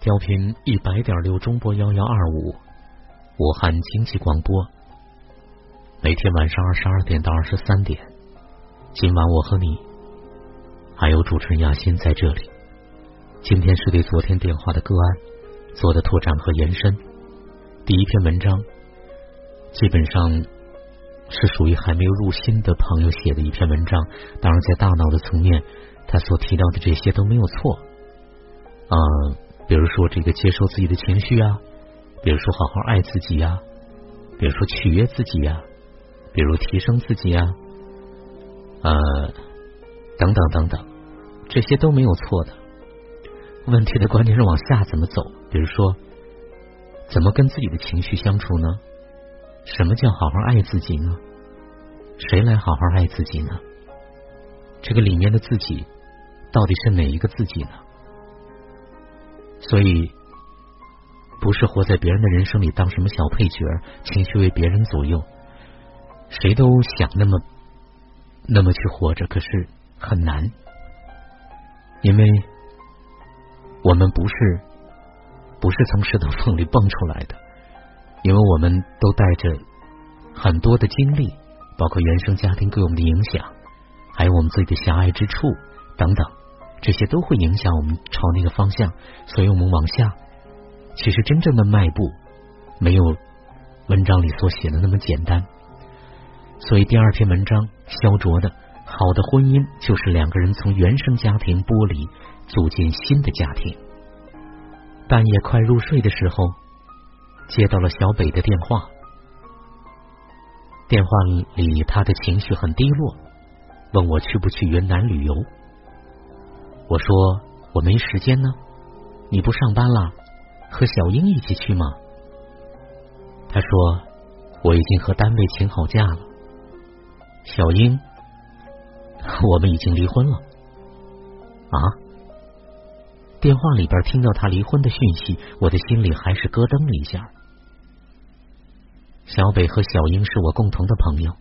调频一百点六中波幺幺二五，武汉经济广播。每天晚上二十二点到二十三点，今晚我和你，还有主持人亚欣在这里。今天是对昨天电话的个案做的拓展和延伸。第一篇文章基本上是属于还没有入心的朋友写的一篇文章，当然在大脑的层面，他所提到的这些都没有错。嗯。比如说，这个接受自己的情绪啊，比如说好好爱自己呀，比如说取悦自己呀，比如提升自己呀，呃，等等等等，这些都没有错的。问题的关键是往下怎么走？比如说，怎么跟自己的情绪相处呢？什么叫好好爱自己呢？谁来好好爱自己呢？这个里面的自己到底是哪一个自己呢？所以，不是活在别人的人生里当什么小配角，情绪为别人左右。谁都想那么那么去活着，可是很难，因为我们不是不是从石头缝里蹦出来的，因为我们都带着很多的经历，包括原生家庭对我们的影响，还有我们自己的狭隘之处等等。这些都会影响我们朝那个方向，所以我们往下，其实真正的迈步没有文章里所写的那么简单。所以第二篇文章，肖卓的《好的婚姻就是两个人从原生家庭剥离，组建新的家庭》。半夜快入睡的时候，接到了小北的电话，电话里他的情绪很低落，问我去不去云南旅游。我说我没时间呢，你不上班了，和小英一起去吗？他说我已经和单位请好假了。小英，我们已经离婚了。啊？电话里边听到他离婚的讯息，我的心里还是咯噔了一下。小北和小英是我共同的朋友，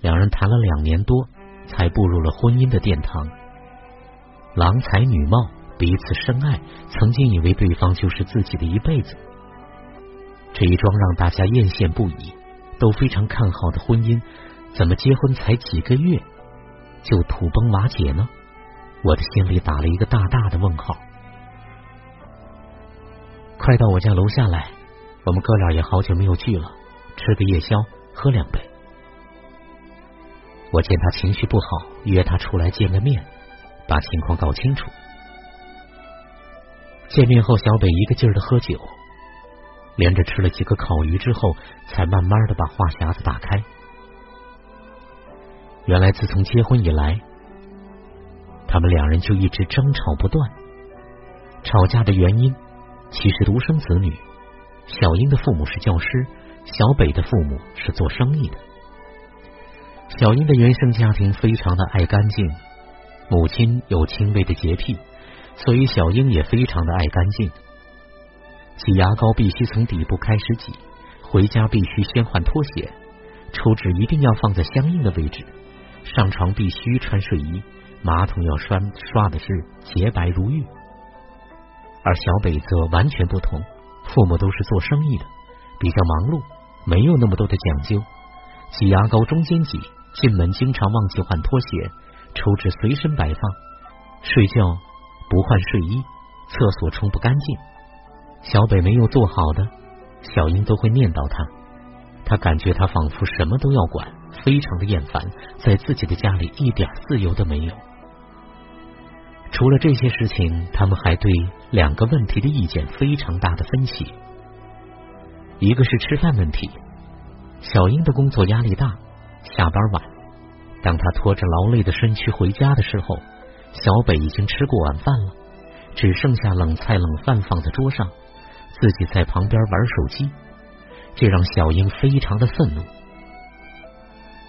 两人谈了两年多，才步入了婚姻的殿堂。郎才女貌，彼此深爱，曾经以为对方就是自己的一辈子。这一桩让大家艳羡不已、都非常看好的婚姻，怎么结婚才几个月就土崩瓦解呢？我的心里打了一个大大的问号。快到我家楼下来，我们哥俩也好久没有聚了，吃个夜宵，喝两杯。我见他情绪不好，约他出来见个面。把情况搞清楚。见面后，小北一个劲儿的喝酒，连着吃了几个烤鱼之后，才慢慢的把话匣子打开。原来，自从结婚以来，他们两人就一直争吵不断。吵架的原因，其实独生子女，小英的父母是教师，小北的父母是做生意的。小英的原生家庭非常的爱干净。母亲有轻微的洁癖，所以小英也非常的爱干净。挤牙膏必须从底部开始挤，回家必须先换拖鞋，抽纸一定要放在相应的位置，上床必须穿睡衣，马桶要刷刷的是洁白如玉。而小北则完全不同，父母都是做生意的，比较忙碌，没有那么多的讲究。挤牙膏中间挤，进门经常忘记换拖鞋。抽纸随身摆放，睡觉不换睡衣，厕所冲不干净。小北没有做好的，小英都会念叨他。他感觉他仿佛什么都要管，非常的厌烦，在自己的家里一点自由都没有。除了这些事情，他们还对两个问题的意见非常大的分歧。一个是吃饭问题，小英的工作压力大，下班晚。当他拖着劳累的身躯回家的时候，小北已经吃过晚饭了，只剩下冷菜冷饭放在桌上，自己在旁边玩手机，这让小英非常的愤怒。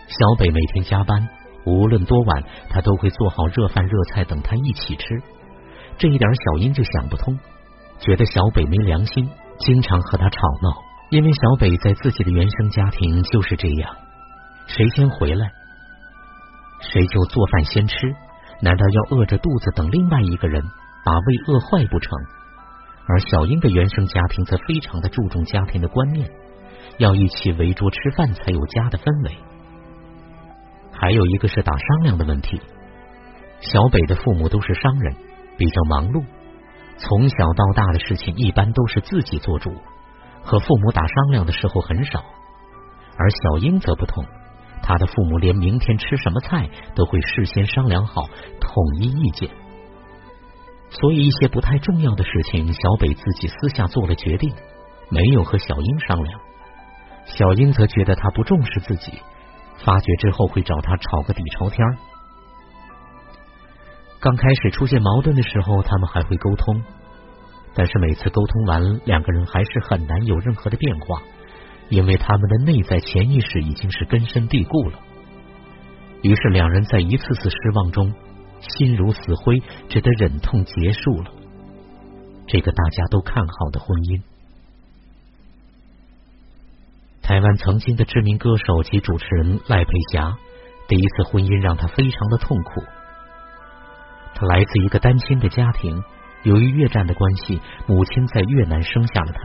小北每天加班，无论多晚，他都会做好热饭热菜等他一起吃，这一点小英就想不通，觉得小北没良心，经常和他吵闹，因为小北在自己的原生家庭就是这样，谁先回来？谁就做饭先吃？难道要饿着肚子等另外一个人把胃饿坏不成？而小英的原生家庭则非常的注重家庭的观念，要一起围桌吃饭才有家的氛围。还有一个是打商量的问题。小北的父母都是商人，比较忙碌，从小到大的事情一般都是自己做主，和父母打商量的时候很少。而小英则不同，他的父母连明天吃什么菜都会事先商量好，统一意见。所以一些不太重要的事情，小北自己私下做了决定，没有和小英商量。小英则觉得他不重视自己，发觉之后会找他吵个底朝天。刚开始出现矛盾的时候，他们还会沟通，但是每次沟通完，两个人还是很难有任何的变化，因为他们的内在潜意识已经是根深蒂固了。于是两人在一次次失望中。心如死灰，只得忍痛结束了这个大家都看好的婚姻。台湾曾经的知名歌手及主持人赖佩霞，第一次婚姻让她非常的痛苦。她来自一个单亲的家庭，由于越战的关系，母亲在越南生下了她，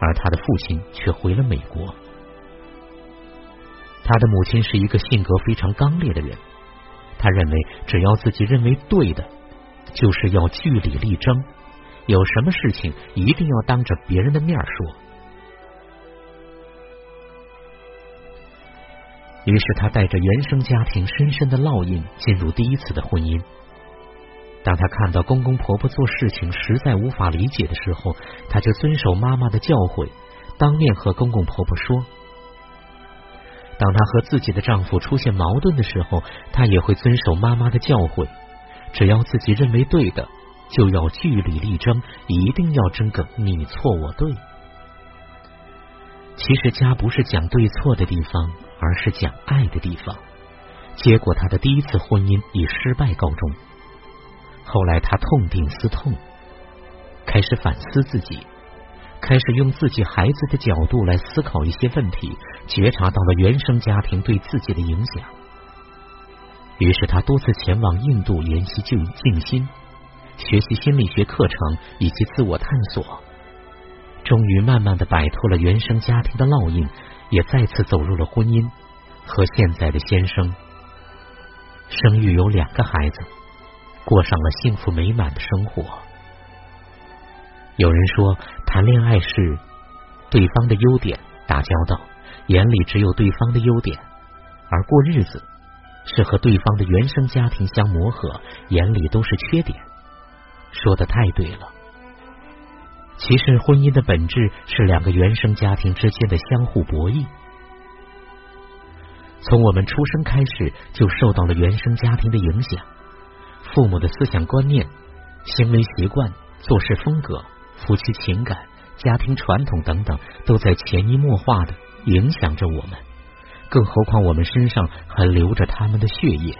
而他的父亲却回了美国。他的母亲是一个性格非常刚烈的人。他认为，只要自己认为对的，就是要据理力争。有什么事情，一定要当着别人的面说。于是，他带着原生家庭深深的烙印进入第一次的婚姻。当他看到公公婆婆做事情实在无法理解的时候，他就遵守妈妈的教诲，当面和公公婆婆说。当她和自己的丈夫出现矛盾的时候，她也会遵守妈妈的教诲，只要自己认为对的，就要据理力争，一定要争个你错我对。其实家不是讲对错的地方，而是讲爱的地方。结果她的第一次婚姻以失败告终。后来他痛定思痛，开始反思自己。开始用自己孩子的角度来思考一些问题，觉察到了原生家庭对自己的影响。于是他多次前往印度研习静静心，学习心理学课程以及自我探索。终于慢慢的摆脱了原生家庭的烙印，也再次走入了婚姻，和现在的先生生育有两个孩子，过上了幸福美满的生活。有人说。谈恋爱是对方的优点打交道，眼里只有对方的优点；而过日子是和对方的原生家庭相磨合，眼里都是缺点。说的太对了。其实婚姻的本质是两个原生家庭之间的相互博弈。从我们出生开始，就受到了原生家庭的影响，父母的思想观念、行为习惯、做事风格。夫妻情感、家庭传统等等，都在潜移默化的影响着我们。更何况我们身上还流着他们的血液。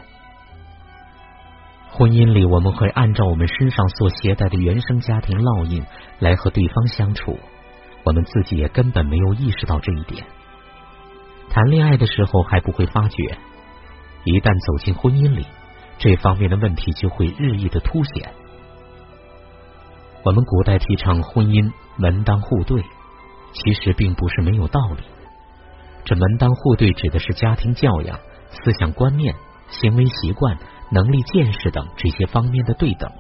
婚姻里，我们会按照我们身上所携带的原生家庭烙印来和对方相处，我们自己也根本没有意识到这一点。谈恋爱的时候还不会发觉，一旦走进婚姻里，这方面的问题就会日益的凸显。我们古代提倡婚姻门当户对，其实并不是没有道理。这门当户对指的是家庭教养、思想观念、行为习惯、能力见识等这些方面的对等。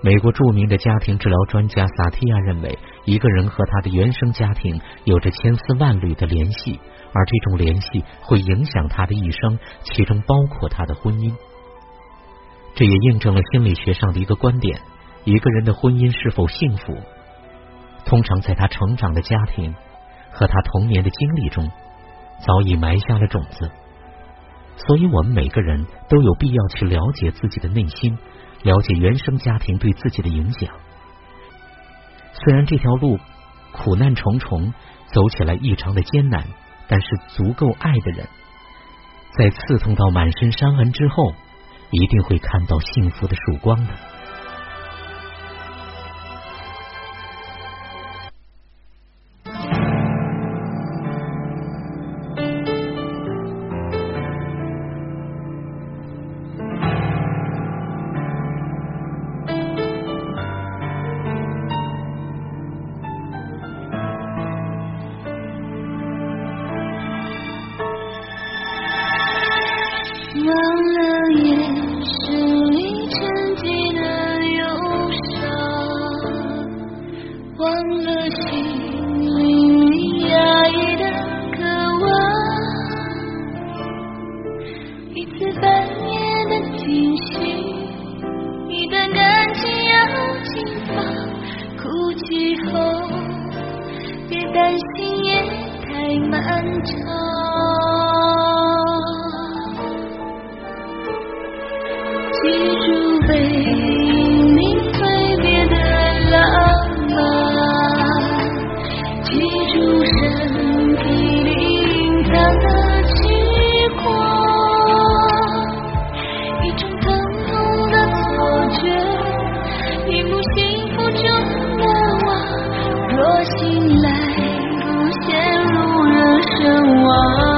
美国著名的家庭治疗专家萨提亚认为，一个人和他的原生家庭有着千丝万缕的联系，而这种联系会影响他的一生，其中包括他的婚姻。这也印证了心理学上的一个观点。一个人的婚姻是否幸福，通常在他成长的家庭和他童年的经历中早已埋下了种子。所以，我们每个人都有必要去了解自己的内心，了解原生家庭对自己的影响。虽然这条路苦难重重，走起来异常的艰难，但是足够爱的人，在刺痛到满身伤痕之后，一定会看到幸福的曙光的。伤了心。我醒来不陷入了神往